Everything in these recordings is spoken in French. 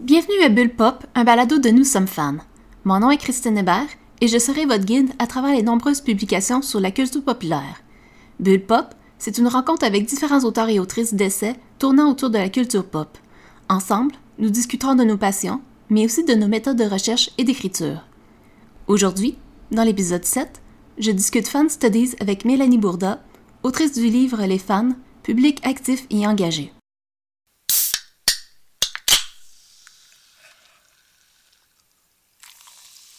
Bienvenue à Bulle Pop, un balado de Nous sommes fans. Mon nom est Christine Hébert et je serai votre guide à travers les nombreuses publications sur la culture populaire. Bulle Pop, c'est une rencontre avec différents auteurs et autrices d'essais tournant autour de la culture pop. Ensemble, nous discuterons de nos passions, mais aussi de nos méthodes de recherche et d'écriture. Aujourd'hui, dans l'épisode 7, je discute Fan Studies avec Mélanie Bourda, autrice du livre Les fans, public actif et engagé.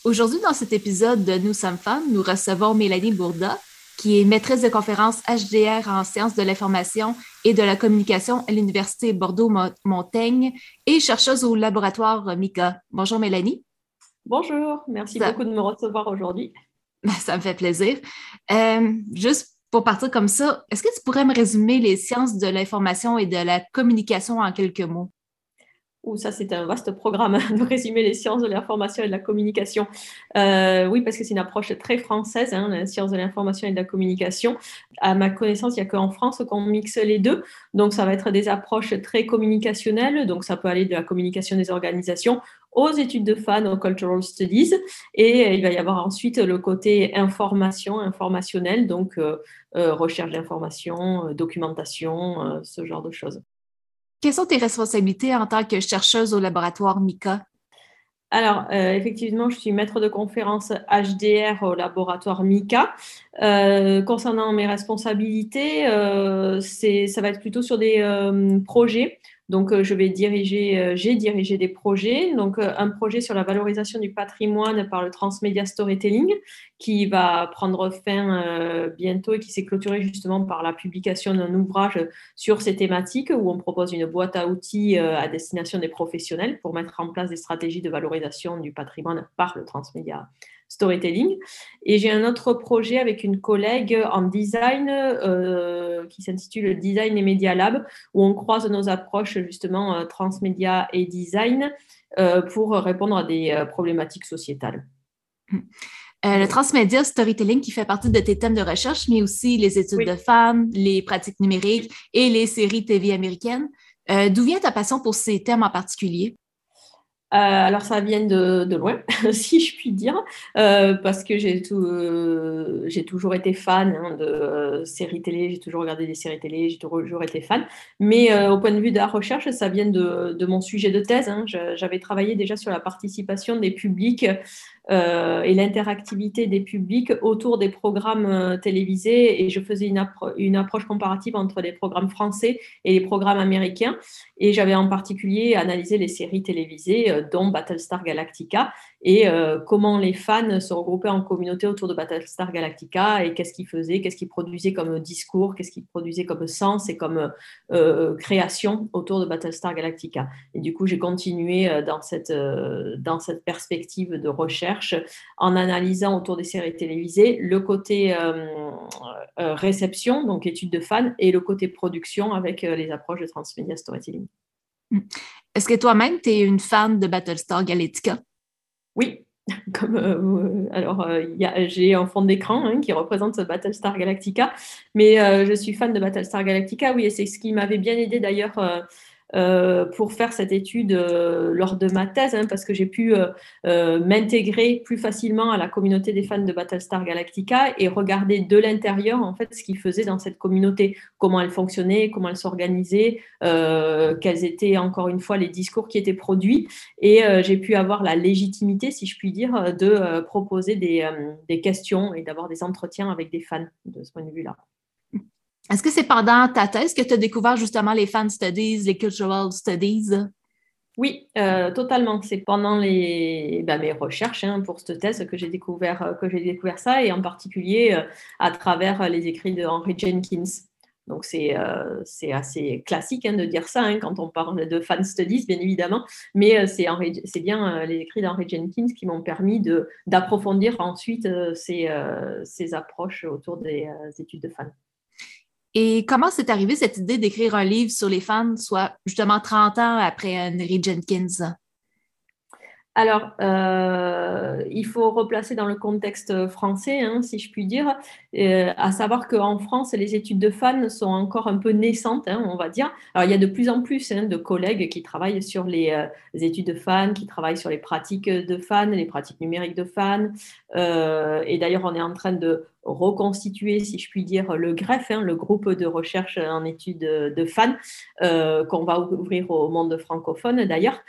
Aujourd'hui, dans cet épisode de Nous sommes fans, nous recevons Mélanie Bourda, qui est maîtresse de conférence HDR en sciences de l'information et de la communication à l'Université Bordeaux-Montaigne et chercheuse au laboratoire MICA. Bonjour Mélanie. Bonjour, merci beaucoup de me recevoir aujourd'hui. Ben, ça me fait plaisir. Euh, juste pour partir comme ça, est-ce que tu pourrais me résumer les sciences de l'information et de la communication en quelques mots? Ça c'est un vaste programme de résumer les sciences de l'information et de la communication. Euh, oui, parce que c'est une approche très française, hein, la science de l'information et de la communication. À ma connaissance, il n'y a qu'en France qu'on mixe les deux. Donc ça va être des approches très communicationnelles, donc ça peut aller de la communication des organisations aux études de fans, aux cultural studies, et il va y avoir ensuite le côté information, informationnel, donc euh, euh, recherche d'informations, documentation, ce genre de choses. Quelles sont tes responsabilités en tant que chercheuse au laboratoire MICA? Alors, euh, effectivement, je suis maître de conférence HDR au laboratoire MICA. Euh, concernant mes responsabilités, euh, ça va être plutôt sur des projets donc, euh, je vais diriger, euh, j'ai dirigé des projets. Donc, euh, un projet sur la valorisation du patrimoine par le transmedia storytelling qui va prendre fin bientôt et qui s'est clôturé justement par la publication d'un ouvrage sur ces thématiques où on propose une boîte à outils à destination des professionnels pour mettre en place des stratégies de valorisation du patrimoine par le transmédia storytelling. Et j'ai un autre projet avec une collègue en design euh, qui s'intitule Design et Media Lab, où on croise nos approches justement euh, transmédia et design euh, pour répondre à des problématiques sociétales. le transmédia storytelling qui fait partie de tes thèmes de recherche, mais aussi les études de femmes, les pratiques numériques et les séries TV américaines. D'où vient ta passion pour ces thèmes en particulier? Euh, alors ça vient de, loin, si je puis dire, euh, parce que j'ai euh, toujours été fan hein, de séries télé, j'ai toujours regardé des séries télé, j'ai toujours été fan. Mais au point de vue de la recherche, ça vient de, mon sujet de thèse. Hein. J'avais travaillé déjà sur la participation des publics et l'interactivité des publics autour des programmes euh, télévisés. Et je faisais une, approche comparative entre les programmes français et les programmes américains. Et j'avais en particulier analysé les séries télévisées, euh, dont Battlestar Galactica, et comment les fans se regroupaient en communauté autour de Battlestar Galactica et qu'est-ce qu'ils faisaient, qu'est-ce qu'ils produisaient comme discours, qu'est-ce qu'ils produisaient comme sens et comme création autour de Battlestar Galactica. Et du coup, j'ai continué dans cette perspective de recherche en analysant autour des séries télévisées le côté euh, euh, réception, donc étude de fans, et le côté production avec euh, les approches de transmedia storytelling. Hmm. Est-ce que toi-même, tu es une fan de Battlestar Galactica? Oui, comme, alors, j'ai un fond d'écran hein, qui représente Battlestar Galactica, mais je suis fan de Battlestar Galactica, oui, et c'est ce qui m'avait bien aidé d'ailleurs pour faire cette étude euh, lors de ma thèse, hein, parce que j'ai pu euh, m'intégrer plus facilement à la communauté des fans de Battlestar Galactica et regarder de l'intérieur en fait ce qu'ils faisaient dans cette communauté, comment elle fonctionnait, comment elle s'organisait, quels étaient encore une fois les discours qui étaient produits, et j'ai pu avoir la légitimité, si je puis dire, de proposer des questions et d'avoir des entretiens avec des fans de ce point de vue-là. Est-ce que c'est pendant ta thèse que tu as découvert justement les fan studies, les cultural studies? Oui, euh, totalement. C'est pendant ben, mes recherches hein, pour cette thèse que j'ai découvert, euh, découvert ça, et en particulier euh, à travers les écrits de Henry Jenkins. Donc c'est c'est assez classique hein, de dire ça hein, quand on parle de fan studies, bien évidemment, mais c'est bien les écrits d'Henry Jenkins qui m'ont permis d'approfondir ensuite ces, ces approches autour des études de fans. Et comment s'est arrivée cette idée d'écrire un livre sur les fans, soit justement 30 ans après Henry Jenkins? alors, euh, il faut replacer dans le contexte français, hein, si je puis dire, euh, à savoir qu'en France, les études de fans sont encore un peu naissantes, hein, on va dire. Alors, il y a de plus en plus hein, de collègues qui travaillent sur les, euh, études de fans, qui travaillent sur les pratiques de fans, les pratiques numériques de fans. et d'ailleurs, on est en train de reconstituer, si je puis dire, le GREF, le groupe de recherche en études de fans, qu'on va ouvrir au monde francophone d'ailleurs.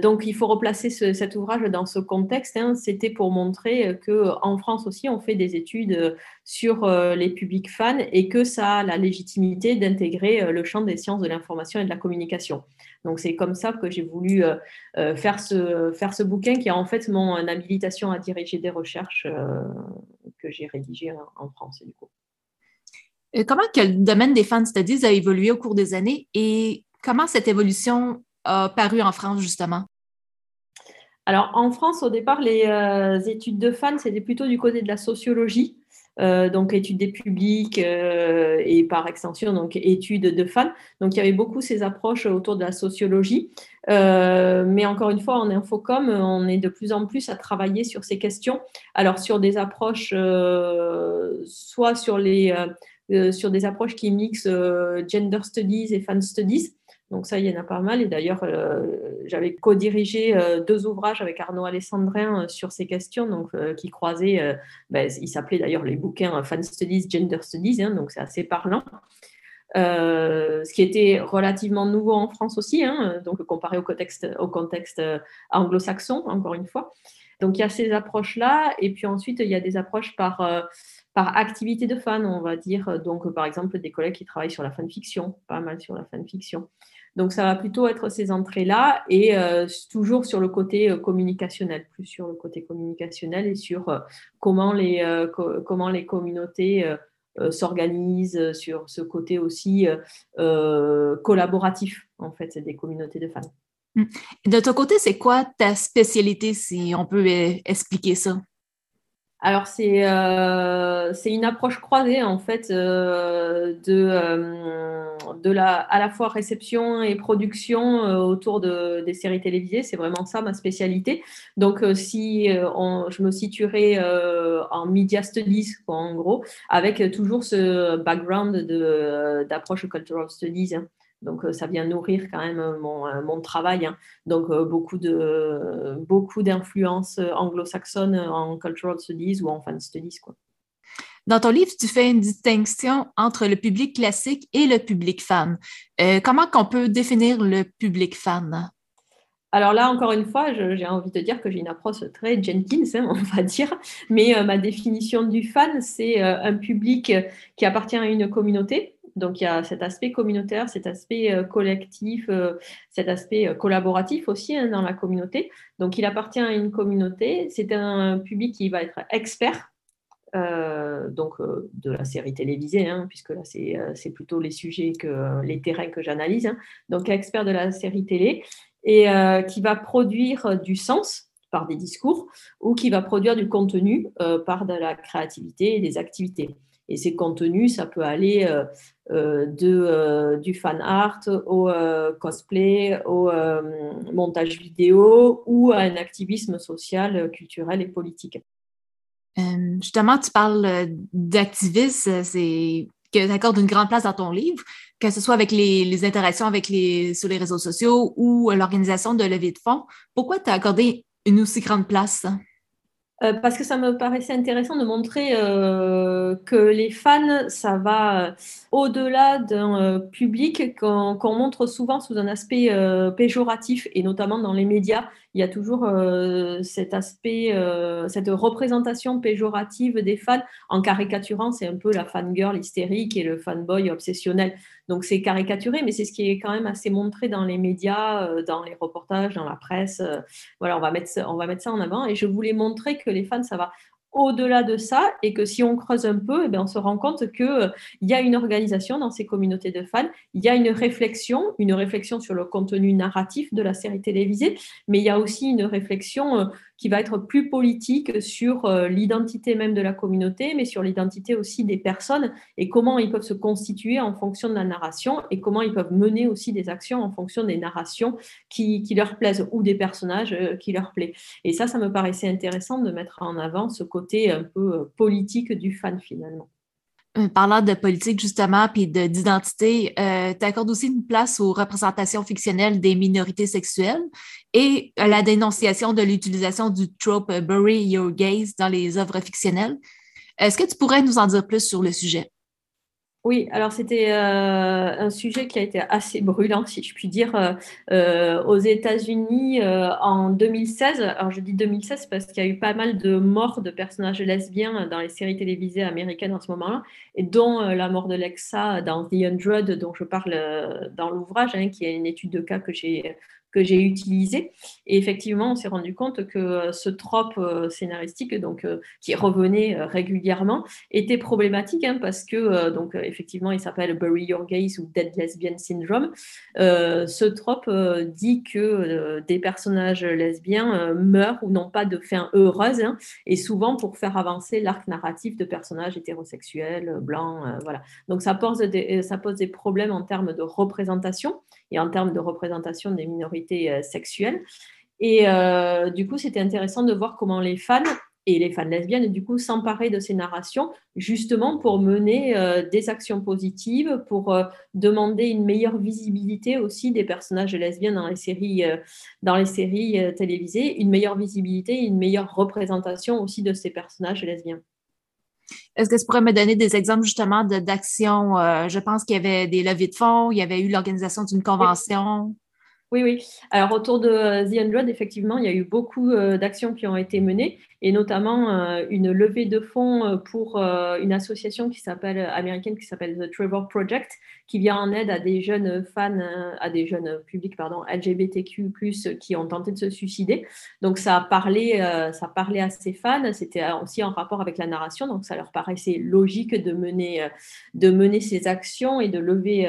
donc, il faut replacer cet ouvrage dans ce contexte, hein, c'était pour montrer euh, qu'en France aussi, on fait des études euh, sur euh, les publics fans et que ça a la légitimité d'intégrer le champ des sciences de l'information et de la communication. Donc c'est comme ça que j'ai voulu faire, ce, faire ce bouquin qui est en fait mon habilitation à diriger des recherches que j'ai rédigé en, France. Du coup. comment que le domaine des fan studies a évolué au cours des années et comment cette évolution a paru en France justement? Alors, en France, au départ, les euh, études de fans, c'était plutôt du côté de la sociologie, euh, donc études des publics euh, et par extension, donc études de fans. Donc, il y avait beaucoup ces approches autour de la sociologie. mais encore une fois, en Infocom, on est de plus en plus à travailler sur ces questions. Alors, sur des approches, soit sur, les, sur des approches qui mixent gender studies et fan studies, donc ça, il y en a pas mal. Et d'ailleurs, euh, j'avais co-dirigé euh, deux ouvrages avec Arnaud Alessandrin euh, sur ces questions, donc qui croisaient, ben, ils s'appelaient d'ailleurs les bouquins Fan Studies, Gender Studies, hein, donc c'est assez parlant. ce qui était relativement nouveau en France aussi, hein, donc comparé au contexte, anglo-saxon, encore une fois. Donc il y a ces approches-là, et puis ensuite il y a des approches par, par activité de fan, on va dire. Donc par exemple des collègues qui travaillent sur la fanfiction, pas mal sur la fanfiction. Donc, ça va plutôt être ces entrées-là et euh, toujours sur le côté euh, communicationnel, plus sur le côté communicationnel et sur euh, comment, les, comment les communautés s'organisent, sur ce côté aussi collaboratif, en fait, des communautés de fans. Mmh. De ton côté, c'est quoi ta spécialité, si on peut expliquer ça? Alors, c'est euh, une approche croisée, en fait, euh, de, euh, de la, à la fois réception et production euh, autour de, des séries télévisées. C'est vraiment ça ma spécialité. Donc, si je me situerais en media studies, en gros, avec toujours ce background d'approche cultural studies. Hein. Donc, euh, ça vient nourrir quand même euh, mon, euh, mon travail. Hein. Donc, beaucoup, de, beaucoup d'influences anglo-saxonnes en cultural studies ou en fan studies. Quoi. Dans ton livre, tu fais une distinction entre le public classique et le public fan. comment qu'on peut définir le public fan? Alors là, encore une fois, j'ai envie de dire que j'ai une approche très Jenkins, hein, on va dire. Mais ma définition du fan, c'est un public qui appartient à une communauté, donc il y a cet aspect communautaire, cet aspect euh, collectif, euh, cet aspect euh, collaboratif aussi hein, dans la communauté. Donc il appartient à une communauté. C'est un public qui va être expert. donc de la série télévisée, hein, puisque là c'est plutôt les sujets que les terrains que j'analyse. Hein. Donc expert de la série télé et qui va produire du sens par des discours ou qui va produire du contenu par de la créativité et des activités. Et ces contenus, ça peut aller euh, euh, de, euh, du fan art au cosplay, au montage vidéo ou à un activisme social, culturel et politique. justement, tu parles d'activisme, c'est que tu accordes une grande place dans ton livre, que ce soit avec les, interactions avec les, sur les réseaux sociaux ou l'organisation de levée de fonds. Pourquoi tu as accordé une aussi grande place? Euh, parce que ça me paraissait intéressant de montrer euh, que les fans, ça va euh, au-delà d'un public qu'on montre souvent sous un aspect péjoratif, et notamment dans les médias il y a toujours euh, cet aspect, euh, cette représentation péjorative des fans en caricaturant. C'est un peu la fangirl hystérique et le fanboy obsessionnel. Donc c'est caricaturé, mais c'est ce qui est quand même assez montré dans les médias, euh, dans les reportages, dans la presse. voilà, on va, mettre, on va mettre ça en avant. Et je voulais montrer que les fans, ça va au-delà de ça et que si on creuse un peu, eh on se rend compte qu'il euh, y a une organisation dans ces communautés de fans, il y a une réflexion, une réflexion sur le contenu narratif de la série télévisée, mais il y a aussi une réflexion euh, qui va être plus politique sur euh, l'identité même de la communauté, mais sur l'identité aussi des personnes et comment ils peuvent se constituer en fonction de la narration et comment ils peuvent mener aussi des actions en fonction des narrations qui, leur plaisent ou des personnages qui leur plaisent. Et ça, ça me paraissait intéressant de mettre en avant ce côté un peu euh, politique du fan finalement. Euh, parlant de politique, justement, puis d'identité, euh, tu accordes aussi une place aux représentations fictionnelles des minorités sexuelles et à la dénonciation de l'utilisation du trope Bury Your Gaze dans les œuvres fictionnelles. Est-ce que tu pourrais nous en dire plus sur le sujet? Oui, alors c'était euh, un sujet qui a été assez brûlant, si je puis dire, euh, euh, aux États-Unis en 2016. Alors je dis 2016 parce qu'il y a eu pas mal de morts de personnages lesbiens dans les séries télévisées américaines en ce moment-là, et dont la mort de Lexa dans The Hundred, dont je parle dans l'ouvrage, hein, qui est une étude de cas que j'ai que j'ai utilisé. Et effectivement, on s'est rendu compte que euh, ce trope euh, scénaristique, donc euh, qui revenait régulièrement, était problématique hein, parce que, donc, effectivement, il s'appelle Bury Your Gaze ou Dead Lesbian Syndrome. ce trope dit que des personnages lesbiens meurent ou n'ont pas de fin heureuse, hein, et souvent pour faire avancer l'arc narratif de personnages hétérosexuels, blancs, voilà. Donc ça pose des, ça pose des problèmes en termes de représentation et en termes de représentation des minorités euh, sexuelles. Et euh, du coup, c'était intéressant de voir comment les fans et les fans lesbiennes, du coup, s'emparaient de ces narrations, justement pour mener euh, des actions positives, pour demander une meilleure visibilité aussi des personnages lesbiennes dans les séries, dans les séries télévisées, une meilleure visibilité, une meilleure représentation aussi de ces personnages lesbiens. Est-ce que tu pourrais me donner des exemples justement d'actions? Euh, je pense qu'il y avait des levées de fonds, il y avait eu l'organisation d'une convention? Oui, oui. Alors autour de The Unload, effectivement, il y a eu beaucoup euh, d'actions qui ont été menées et notamment euh, une levée de fonds euh, pour euh, une association qui s'appelle américaine qui s'appelle The Trevor Project, qui vient en aide à des jeunes fans, à des jeunes publics pardon, LGBTQ+ qui ont tenté de se suicider. Donc ça a parlé, ça parlait à ces fans. C'était aussi en rapport avec la narration, donc ça leur paraissait logique de mener, de mener ces actions et de lever,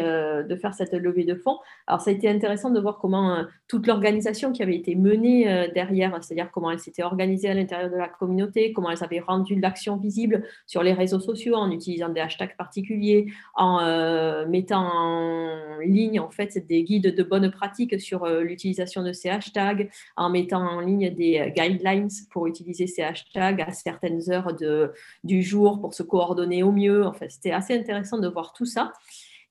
de faire cette levée de fonds. Alors ça a été intéressant de voir comment toute l'organisation qui avait été menée derrière, c'est-à-dire comment elle s'était organisée à l'intérieur de la communauté, comment elles avaient rendu l'action visible sur les réseaux sociaux en utilisant des hashtags particuliers, en euh, mettant en ligne en fait des guides de bonnes pratiques sur euh, l'utilisation de ces hashtags, en mettant en ligne des euh, guidelines pour utiliser ces hashtags à certaines heures du jour pour se coordonner au mieux. En fait, c'était assez intéressant de voir tout ça.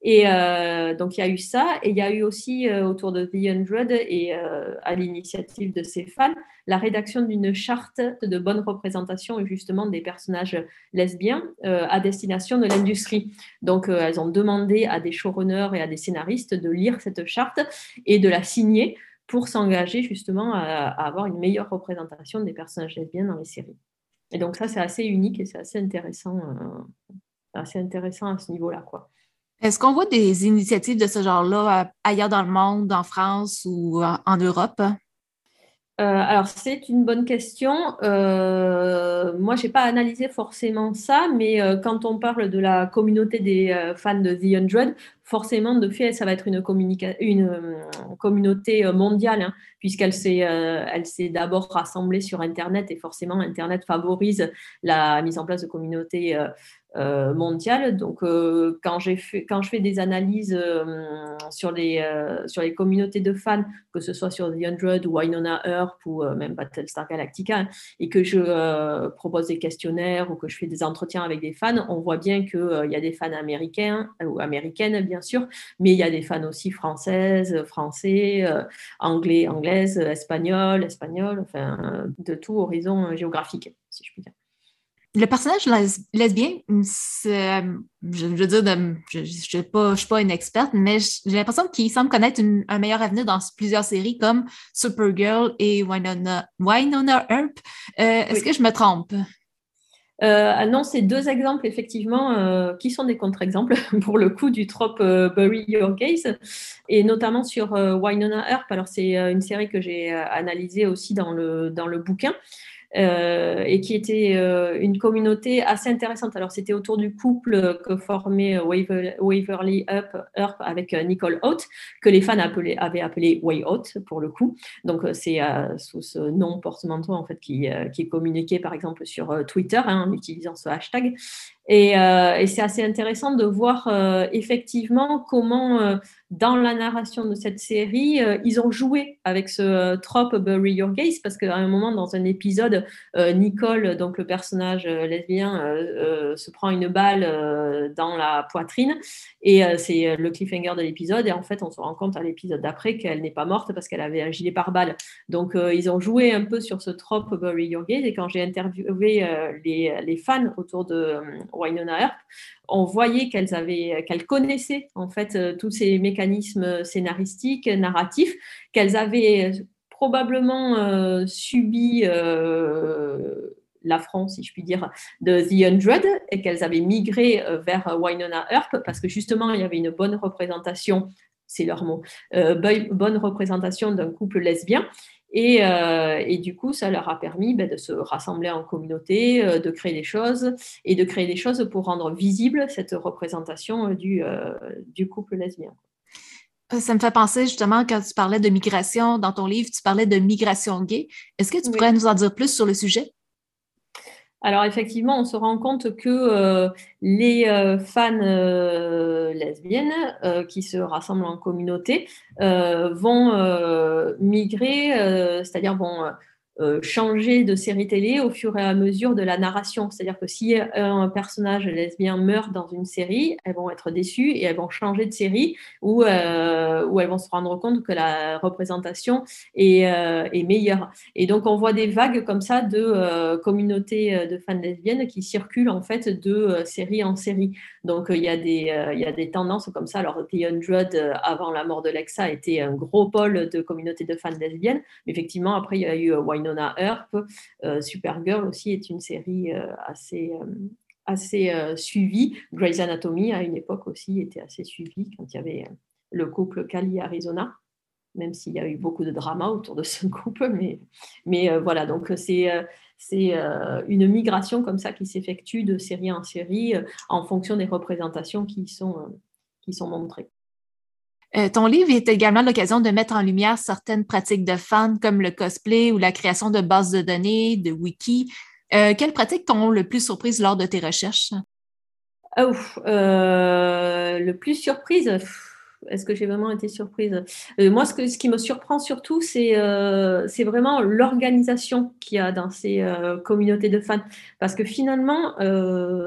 Et euh, donc, il y a eu ça. Et il y a eu aussi, euh, autour de The Hundred et euh, à l'initiative de ces fans, la rédaction d'une charte de bonne représentation justement des personnages lesbiens à destination de l'industrie. Donc, elles ont demandé à des showrunners et à des scénaristes de lire cette charte et de la signer pour s'engager justement à, à avoir une meilleure représentation des personnages lesbiens dans les séries. Et donc, ça, c'est assez unique et c'est assez intéressant, assez intéressant à ce niveau-là, quoi. Est-ce qu'on voit des initiatives de ce genre-là euh, ailleurs dans le monde, en France ou en, Europe? Euh, alors, c'est une bonne question. Euh, moi, je n'ai pas analysé forcément ça, mais quand on parle de la communauté des fans de The Hundred, forcément, de fait, ça va être une, communauté mondiale, hein, puisqu'elle s'est d'abord rassemblée sur Internet et forcément, Internet favorise la mise en place de communautés euh, mondiale. Donc, euh, quand, quand je fais des analyses euh, sur, les, sur les communautés de fans, que ce soit sur The Hundred ou Winona Earp ou même Battlestar Galactica, et que je propose des questionnaires ou que je fais des entretiens avec des fans, on voit bien qu'il y a des fans américains ou américaines, bien sûr, mais il y a des fans aussi françaises, français, anglais, anglaises, espagnols, espagnols, enfin, de tout horizon géographique, si je puis dire le personnage lesbien, je, veux dire, je ne suis, pas, une experte, mais j'ai l'impression qu'il semble connaître un meilleur avenir dans plusieurs séries comme Supergirl et Winona, Winona Earp. Euh, est-ce que je me trompe? Euh, ah non, c'est deux exemples effectivement euh, qui sont des contre-exemples pour le coup du trope Bury Your Gaze et notamment sur Winona Earp. Alors c'est une série que j'ai analysée aussi dans le, dans le bouquin. Et qui était une communauté assez intéressante. Alors, c'était autour du couple que formait Waverly Earp avec Nicole Holt, que les fans avaient appelé Way Out pour le coup. Donc, c'est sous ce nom porte-manteau en fait qui, qui, est communiqué par exemple sur Twitter hein, en utilisant ce hashtag. Et, et c'est assez intéressant de voir effectivement comment dans la narration de cette série, euh, ils ont joué avec ce euh, trope Bury Your Gaze parce qu'à un moment, dans un épisode, euh, Nicole, donc le personnage lesbien, se prend une balle dans la poitrine et c'est le cliffhanger de l'épisode. Et en fait, on se rend compte à l'épisode d'après qu'elle n'est pas morte parce qu'elle avait un gilet pare-balles. Donc, ils ont joué un peu sur ce trope Bury Your Gaze. Et quand j'ai interviewé les, les, fans autour de Wynonna Earp, on voyait qu'elles avaient, qu'elles connaissaient en fait euh, tous ces mécanismes scénaristiques, narratifs, qu'elles avaient probablement euh, subi euh, l'affront, si je puis dire, de The Hundred et qu'elles avaient migré vers Wynonna Earp parce que justement il y avait une bonne représentation, c'est leur mot, bonne représentation d'un couple lesbien euh, et, du coup, ça leur a permis ben, de se rassembler en communauté, euh, de créer des choses et de créer des choses pour rendre visible cette représentation euh, du, du couple lesbien. Ça me fait penser justement quand tu parlais de migration dans ton livre, tu parlais de migration gay. Est-ce que tu pourrais nous en dire plus sur le sujet? Alors effectivement, on se rend compte que euh, les euh, fans euh, lesbiennes qui se rassemblent en communauté vont migrer, c'est-à-dire vont euh, changer de série télé au fur et à mesure de la narration. C'est-à-dire que si un personnage lesbien meurt dans une série, elles vont être déçues et elles vont changer de série ou euh, elles vont se rendre compte que la représentation est, euh, est, meilleure. Et donc on voit des vagues comme ça de communautés de fans lesbiennes qui circulent en fait de série en série. Donc il y, a des, y a des tendances comme ça. Alors The Hundred, avant la mort de Lexa, était un gros pôle de communautés de fans lesbiennes. Mais effectivement, après il y a eu Earp. Euh, Supergirl aussi est une série euh, assez euh, assez suivie. Grey's Anatomy, à une époque aussi, était assez suivie quand il y avait le couple Cali-Arizona, même s'il y a eu beaucoup de drama autour de ce couple. Mais, mais voilà, donc c'est c'est une migration comme ça qui s'effectue de série en série en fonction des représentations qui sont, qui sont montrées. Euh, ton livre est également l'occasion de mettre en lumière certaines pratiques de fans comme le cosplay ou la création de bases de données, de wiki. Euh, quelles pratiques t'ont le plus surprise lors de tes recherches? Oh, le plus surprise, est-ce que j'ai vraiment été surprise? Moi, ce, ce, qui me surprend surtout, c'est vraiment l'organisation qu'il y a dans ces communautés de fans. Parce que finalement,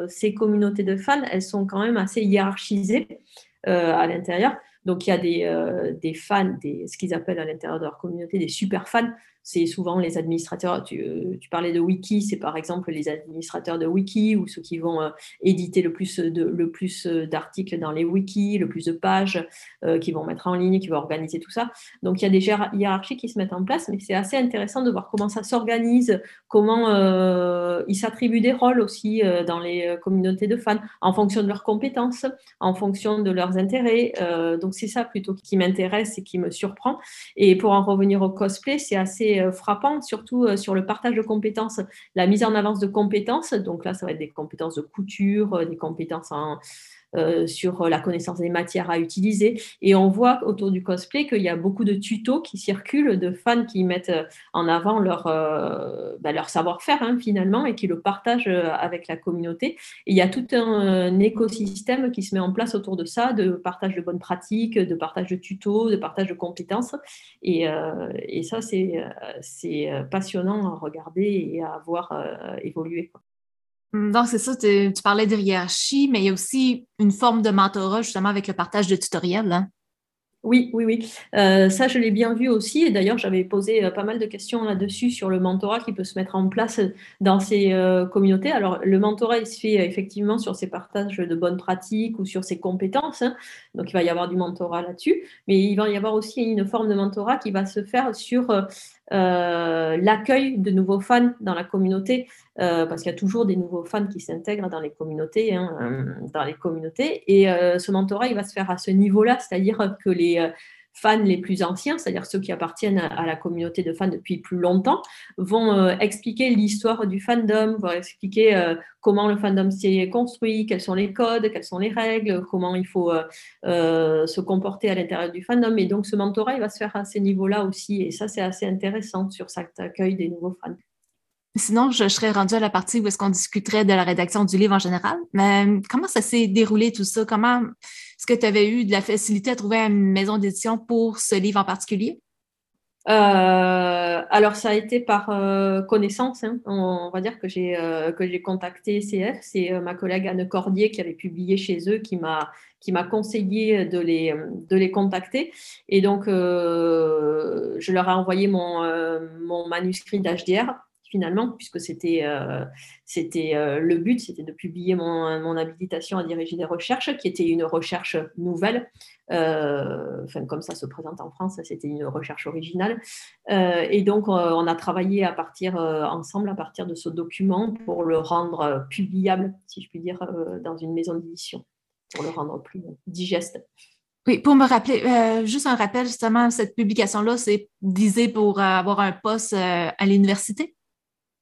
ces communautés de fans, elles sont quand même assez hiérarchisées à l'intérieur. Donc il y a des, euh, des fans, des, ce qu'ils appellent à l'intérieur de leur communauté des super fans c'est souvent les administrateurs. Tu, tu, parlais de wiki, c'est par exemple les administrateurs de wiki ou ceux qui vont euh, éditer le plus euh, d'articles dans les wikis, le plus de pages, euh, qui vont mettre en ligne, qui vont organiser tout ça. Donc il y a des hiérarchies qui se mettent en place, mais c'est assez intéressant de voir comment ça s'organise, comment ils s'attribuent des rôles aussi dans les communautés de fans en fonction de leurs compétences, en fonction de leurs intérêts. donc c'est ça plutôt qui m'intéresse et qui me surprend. Et pour en revenir au cosplay, c'est assez euh, frappante, surtout euh, sur le partage de compétences, la mise en avance de compétences. Donc là, ça va être des compétences de couture, euh, des compétences en, euh, sur la connaissance des matières à utiliser. Et on voit autour du cosplay qu'il y a beaucoup de tutos qui circulent, de fans qui mettent en avant leur, euh, leur savoir-faire hein, finalement et qui le partagent euh, avec la communauté. Et il y a tout un, écosystème qui se met en place autour de ça, de partage de bonnes pratiques, de partage de tutos, de partage de compétences. Et ça, c'est passionnant à regarder et à voir évoluer. Donc, c'est ça, tu, parlais de hiérarchie, mais il y a aussi une forme de mentorat justement avec le partage de tutoriels. Hein? Oui, oui, oui. Euh, ça, je l'ai bien vu aussi. Et d'ailleurs, j'avais posé euh, pas mal de questions là-dessus sur le mentorat qui peut se mettre en place dans ces euh, communautés. Alors, le mentorat, il se fait effectivement sur ces partages de bonnes pratiques ou sur ses compétences. Hein. Donc, il va y avoir du mentorat là-dessus. Mais il va y avoir aussi une forme de mentorat qui va se faire sur euh, l'accueil de nouveaux fans dans la communauté, euh, parce qu'il y a toujours des nouveaux fans qui s'intègrent dans les communautés, hein, dans les communautés. Et euh, ce mentorat, il va se faire à ce niveau-là, c'est-à-dire que les fans les plus anciens, c'est-à-dire ceux qui appartiennent à, la communauté de fans depuis plus longtemps, vont euh, expliquer l'histoire du fandom, vont expliquer euh, comment le fandom s'est construit, quels sont les codes, quelles sont les règles, comment il faut euh, se comporter à l'intérieur du fandom. Et donc ce mentorat, il va se faire à ces niveaux-là aussi. Et ça, c'est assez intéressant sur cet accueil des nouveaux fans. Sinon, je, serais rendue à la partie où est-ce qu'on discuterait de la rédaction du livre en général. Mais comment ça s'est déroulé tout ça? Comment est-ce que tu avais eu de la facilité à trouver une maison d'édition pour ce livre en particulier? Euh, alors, ça a été par euh, connaissance. Hein. On, va dire que j'ai euh, que j'ai contacté CF. C'est ma collègue Anne Cordier qui avait publié chez eux qui m'a qui m'a conseillé de les, de les contacter. Et donc, je leur ai envoyé mon, mon manuscrit d'HDR finalement, puisque c'était euh, c'était euh, le but, c'était de publier mon, mon, habilitation à diriger des recherches, qui était une recherche nouvelle. Euh, enfin, comme ça se présente en France, c'était une recherche originale. et donc, on a travaillé à partir ensemble à partir de ce document pour le rendre publiable, si je puis dire, dans une maison d'édition, pour le rendre plus digeste. Oui, pour me rappeler, juste un rappel, justement, cette publication-là, c'est visé pour avoir un poste à l'université?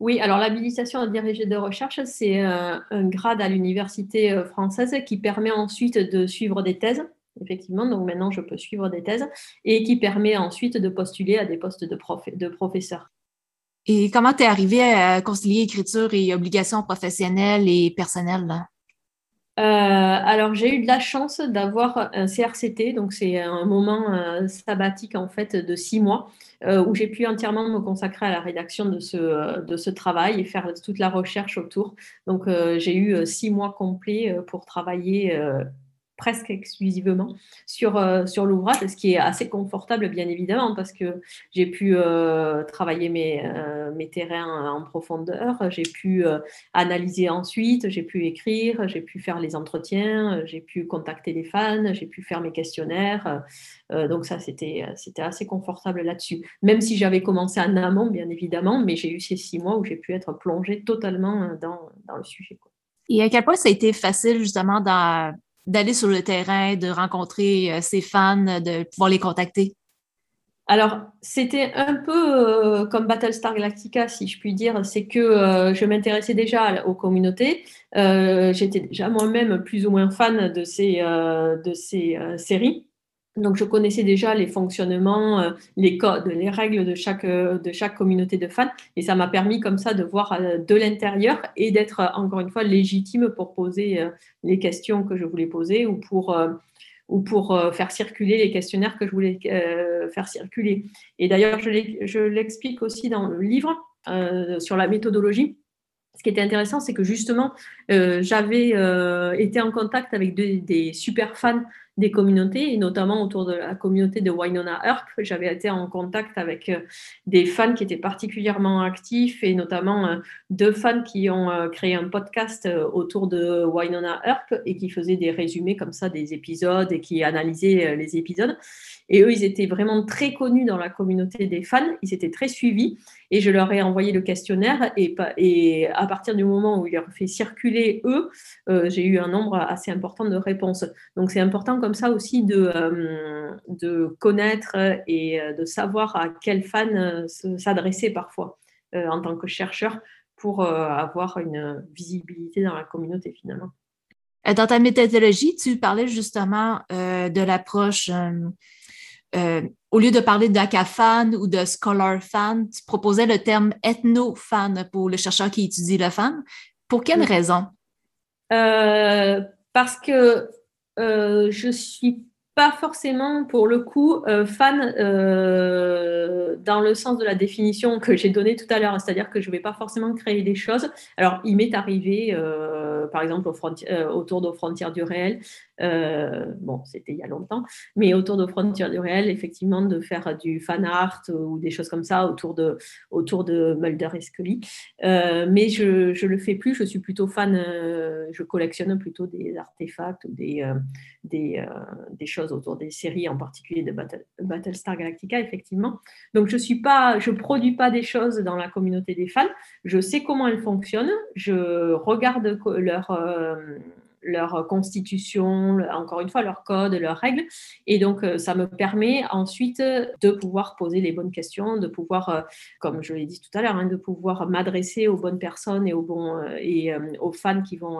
Oui, alors l'habilitation à diriger de recherche, c'est un, grade à l'université euh, française qui permet ensuite de suivre des thèses, effectivement. Donc maintenant, je peux suivre des thèses et qui permet ensuite de postuler à des postes de, prof, de professeur. Et comment tu es arrivé à concilier écriture et obligations professionnelles et personnelles? Euh, alors j'ai eu de la chance d'avoir un CRCT, donc c'est un moment euh, sabbatique en fait de six mois euh, où j'ai pu entièrement me consacrer à la rédaction de ce, de ce travail et faire toute la recherche autour. Donc j'ai eu six mois complets pour travailler presque exclusivement sur, euh, sur l'ouvrage, ce qui est assez confortable, bien évidemment, parce que j'ai pu euh, travailler mes, euh, mes terrains en profondeur, j'ai pu analyser ensuite, j'ai pu écrire, j'ai pu faire les entretiens, j'ai pu contacter les fans, j'ai pu faire mes questionnaires. donc ça, c'était assez confortable là-dessus. Même si j'avais commencé en amont, bien évidemment, mais j'ai eu ces six mois où j'ai pu être plongée totalement dans, dans le sujet. Et à quel point ça a été facile justement dans d'aller sur le terrain, de rencontrer ses euh, fans, de pouvoir les contacter? Alors, c'était un peu euh, comme Battlestar Galactica, si je puis dire. C'est que euh, je m'intéressais déjà aux communautés. J'étais déjà moi-même plus ou moins fan de ces, de ces séries. Donc, je connaissais déjà les fonctionnements, euh, les codes, les règles de chaque, euh, de chaque communauté de fans. Et ça m'a permis comme ça de voir euh, de l'intérieur et d'être encore une fois légitime pour poser les questions que je voulais poser ou pour, ou pour faire circuler les questionnaires que je voulais faire circuler. Et d'ailleurs, je l'explique aussi dans le livre sur la méthodologie. Ce qui était intéressant, c'est que justement, j'avais été en contact avec des super fans des communautés, et notamment autour de la communauté de Winona Earp. J'avais été en contact avec euh, des fans qui étaient particulièrement actifs, et notamment euh, deux fans qui ont euh, créé un podcast autour de Winona Earp et qui faisaient des résumés comme ça des épisodes et qui analysaient les épisodes. Et eux, ils étaient vraiment très connus dans la communauté des fans, ils étaient très suivis. Et je leur ai envoyé le questionnaire. Et, à partir du moment où il leur fait circuler eux, j'ai eu un nombre assez important de réponses. Donc c'est important comme ça aussi de, euh, de connaître et euh, de savoir à quels fans s'adresser parfois en tant que chercheur pour avoir une visibilité dans la communauté finalement. Dans ta méthodologie, tu parlais justement de l'approche euh, au lieu de parler d'ACA-fan ou de scholar-fan, tu proposais le terme ethno-fan pour le chercheur qui étudie le fan. Pour quelle raison? Euh, parce que euh, je suis pas forcément, pour le coup, euh, fan euh, dans le sens de la définition que j'ai donnée tout à l'heure, c'est-à-dire que je ne vais pas forcément créer des choses. Alors, il m'est arrivé, euh, par exemple, autour de frontières du réel, bon, c'était il y a longtemps, mais autour de frontières du réel, effectivement, de faire du fan art ou des choses comme ça autour de, autour de Mulder et Scully. mais je ne le fais plus, je suis plutôt fan, je collectionne plutôt des artefacts ou des, des, des choses autour des séries, en particulier de Battlestar Galactica, effectivement. Donc, je suis pas, je produis pas des choses dans la communauté des fans. Je sais comment elles fonctionnent. Je regarde leur, euh, leur constitution, encore une fois, leurs codes, leurs règles. Et donc, ça me permet ensuite de pouvoir poser les bonnes questions, de pouvoir, comme je l'ai dit tout à l'heure, hein, de pouvoir m'adresser aux bonnes personnes et aux, bons, et, aux fans qui vont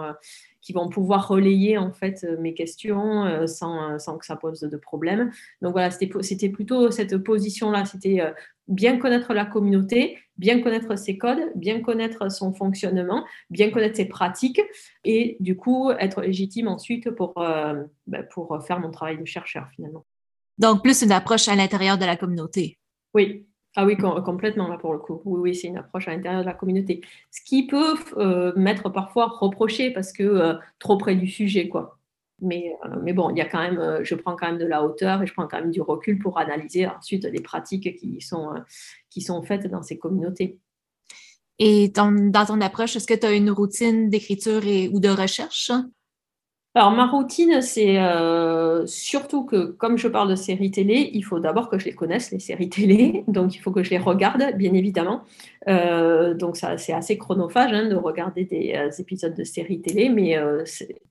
qui vont pouvoir relayer en fait euh, mes questions euh, sans, euh, sans, que ça pose de problème. Donc voilà, c'était plutôt cette position-là, c'était bien connaître la communauté, bien connaître ses codes, bien connaître son fonctionnement, bien connaître ses pratiques et du coup être légitime ensuite pour, ben, pour faire mon travail de chercheur finalement. Donc plus une approche à l'intérieur de la communauté. Oui, ah oui, complètement, là, pour le coup. Oui, oui, c'est une approche à l'intérieur de la communauté. Ce qui peut euh, m'être parfois reproché parce que euh, trop près du sujet, quoi. Mais, euh, mais bon, il y a quand même, je prends quand même de la hauteur et je prends quand même du recul pour analyser ensuite les pratiques qui sont, qui sont faites dans ces communautés. Et dans ton approche, est-ce que tu as une routine d'écriture ou de recherche? Alors, ma routine, c'est euh, surtout que, comme je parle de séries télé, il faut d'abord que je les connaisse, les séries télé. Donc, il faut que je les regarde, bien évidemment. Euh, donc, ça, c'est assez chronophage hein, de regarder des euh, épisodes de séries télé. Mais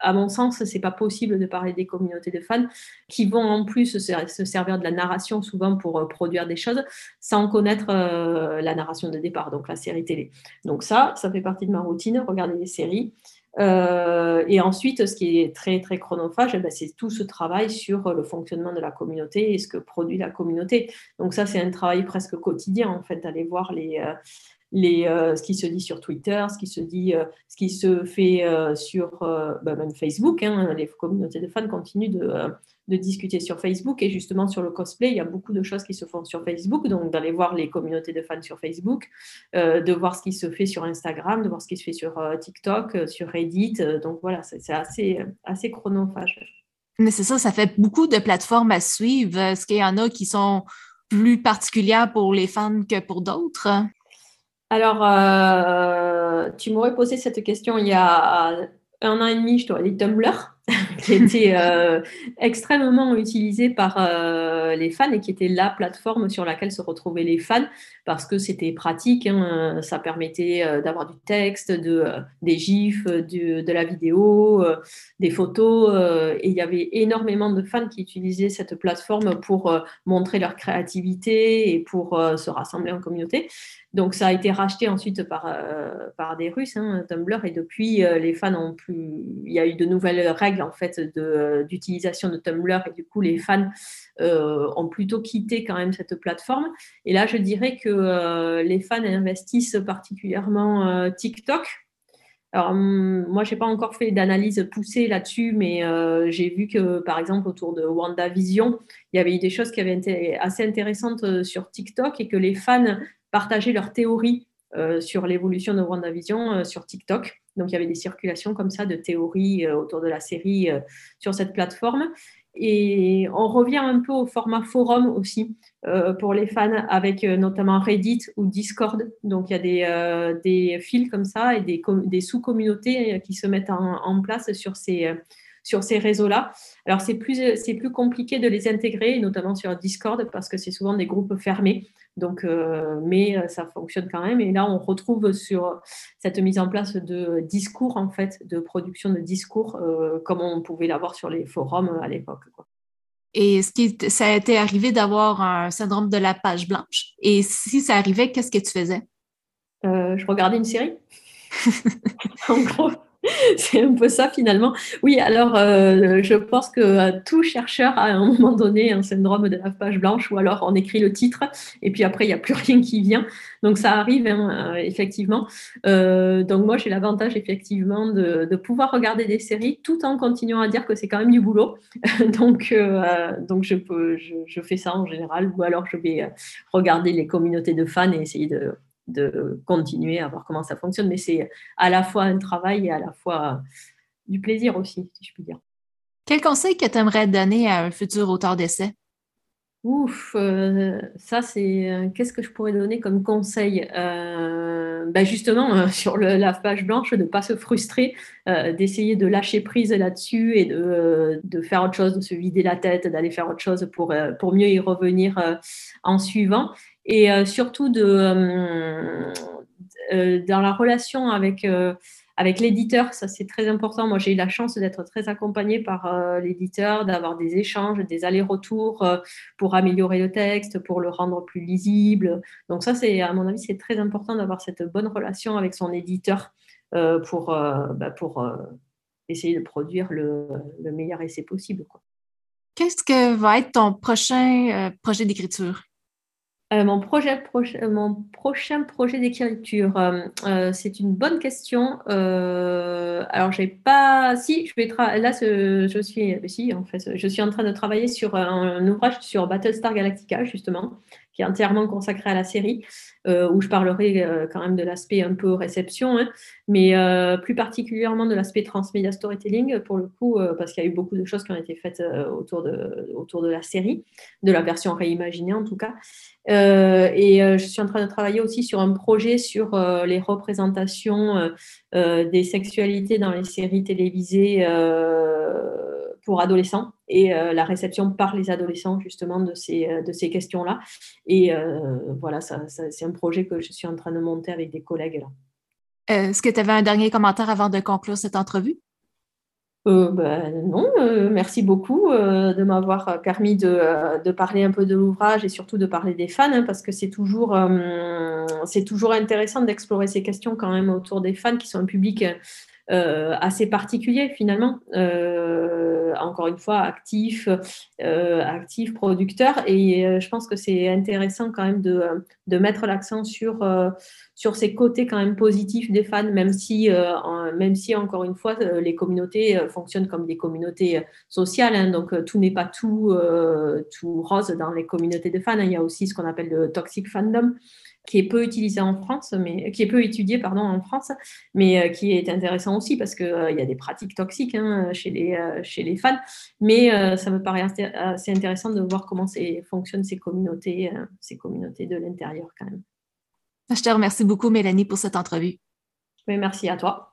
à mon sens, c'est pas possible de parler des communautés de fans qui vont en plus se, servir de la narration souvent pour produire des choses sans connaître la narration de départ, donc la série télé. Donc, ça, ça fait partie de ma routine, regarder des séries. Euh, et ensuite, ce qui est très, très chronophage, eh ben, c'est tout ce travail sur le fonctionnement de la communauté et ce que produit la communauté. Donc ça, c'est un travail presque quotidien, en fait, d'aller voir les, euh, les, euh, ce qui se dit sur Twitter, ce qui se dit, ce qui se fait sur ben, même Facebook. Hein. les communautés de fans continuent de de discuter sur Facebook. Et justement, sur le cosplay, il y a beaucoup de choses qui se font sur Facebook. Donc, d'aller voir les communautés de fans sur Facebook, euh, de voir ce qui se fait sur Instagram, de voir ce qui se fait sur euh, TikTok, euh, sur Reddit. donc, voilà, c'est assez, assez chronophage. Mais c'est ça, ça fait beaucoup de plateformes à suivre. Est-ce qu'il y en a qui sont plus particulières pour les fans que pour d'autres? Alors, tu m'aurais posé cette question il y a un an et demi, je t'aurais dit Tumblr. qui était euh, extrêmement utilisé par euh, les fans et qui était la plateforme sur laquelle se retrouvaient les fans parce que c'était pratique, hein, ça permettait euh, d'avoir du texte, de, des gifs, de la vidéo, des photos et il y avait énormément de fans qui utilisaient cette plateforme pour montrer leur créativité et pour se rassembler en communauté. Donc ça a été racheté ensuite par, par des Russes, hein, Tumblr, et depuis les fans ont plus, il y a eu de nouvelles règles en fait euh, d'utilisation de, Tumblr et du coup les fans euh, ont plutôt quitté quand même cette plateforme. Et là, je dirais que euh, les fans investissent particulièrement TikTok. Alors, hum, moi, je n'ai pas encore fait d'analyse poussée là-dessus, mais j'ai vu que, par exemple, autour de WandaVision, il y avait eu des choses qui avaient été assez intéressantes sur TikTok et que les fans partageaient leurs théories sur l'évolution de WandaVision sur TikTok. Donc il y avait des circulations comme ça de théories euh, autour de la série euh, sur cette plateforme. Et on revient un peu au format forum aussi euh, pour les fans, avec notamment Reddit ou Discord. Donc il y a des, des fils comme ça et des, sous-communautés qui se mettent en, place sur ces, ces réseaux-là. Alors, c'est plus, c'est plus compliqué de les intégrer, notamment sur Discord, parce que c'est souvent des groupes fermés. Donc, euh, mais euh, ça fonctionne quand même. Et là, on retrouve sur cette mise en place de discours, en fait, de production de discours, euh, comme on pouvait l'avoir sur les forums à l'époque. Et ce qui, ça a été arrivé d'avoir un syndrome de la page blanche. Et si ça arrivait, qu'est-ce que tu faisais? je regardais une série. en gros. c'est un peu ça finalement. Oui, alors euh, je pense que euh, tout chercheur a à un moment donné un syndrome de la page blanche ou alors on écrit le titre et puis après il n'y a plus rien qui vient. Donc ça arrive hein, euh, effectivement. donc moi j'ai l'avantage effectivement de, pouvoir regarder des séries tout en continuant à dire que c'est quand même du boulot. donc donc je, peux, je fais ça en général ou alors je vais regarder les communautés de fans et essayer de de continuer à voir comment ça fonctionne. Mais c'est à la fois un travail et à la fois du plaisir aussi, si je puis dire. Quel conseil que tu aimerais donner à un futur auteur d'essai? Ouf, euh, ça c'est euh, qu'est-ce que je pourrais donner comme conseil? Euh, ben Justement, sur la page blanche, de ne pas se frustrer, d'essayer de lâcher prise là-dessus et de, de, faire autre chose, de se vider la tête, d'aller faire autre chose pour, pour mieux y revenir en suivant. Et euh, surtout de, euh, euh, dans la relation avec avec l'éditeur, ça c'est très important. Moi, j'ai eu la chance d'être très accompagnée par l'éditeur, d'avoir des échanges, des allers-retours pour améliorer le texte, pour le rendre plus lisible. Donc ça, c'est à mon avis, c'est très important d'avoir cette bonne relation avec son éditeur pour, bah, pour essayer de produire le, meilleur essai possible. Qu'est-ce que va être ton prochain projet d'écriture? Euh, mon, projet, mon prochain projet d'écriture, euh, euh, c'est une bonne question. alors, j'ai pas. Si, je vais là, je suis. Si, en fait, je suis en train de travailler sur un ouvrage sur Battlestar Galactica, justement qui est entièrement consacré à la série, euh, où je parlerai euh, quand même de l'aspect un peu réception, hein, mais euh, plus particulièrement de l'aspect transmedia storytelling, pour le coup, parce qu'il y a eu beaucoup de choses qui ont été faites autour, de, autour de la série, de la version réimaginée en tout cas. et je suis en train de travailler aussi sur un projet sur les représentations des sexualités dans les séries télévisées pour adolescents et euh, la réception par les adolescents justement de ces, euh, de ces questions-là. Et euh, voilà, ça, c'est un projet que je suis en train de monter avec des collègues. là. Est-ce que tu avais un dernier commentaire avant de conclure cette entrevue? Ben, non, merci beaucoup de m'avoir permis de, de, parler un peu de l'ouvrage et surtout de parler des fans, hein, parce que c'est toujours, c'est toujours intéressant d'explorer ces questions quand même autour des fans qui sont un public assez particulier finalement. Euh, encore une fois, actif, euh, actif, producteur. Et je pense que c'est intéressant quand même de, de mettre l'accent sur, sur ces côtés quand même positifs des fans, même si, même si encore une fois, les communautés fonctionnent comme des communautés sociales. Hein. donc tout n'est pas tout, tout rose dans les communautés de fans. Hein. il y a aussi ce qu'on appelle le toxic fandom qui est peu utilisé en France, mais qui est peu étudié pardon en France, mais euh, qui est intéressant aussi parce que euh, y a des pratiques toxiques hein, chez les euh, chez les fans. Mais ça me paraît assez intéressant de voir comment fonctionnent ces communautés, ces communautés de l'intérieur quand même. Je te remercie beaucoup Mélanie pour cette entrevue. merci à toi.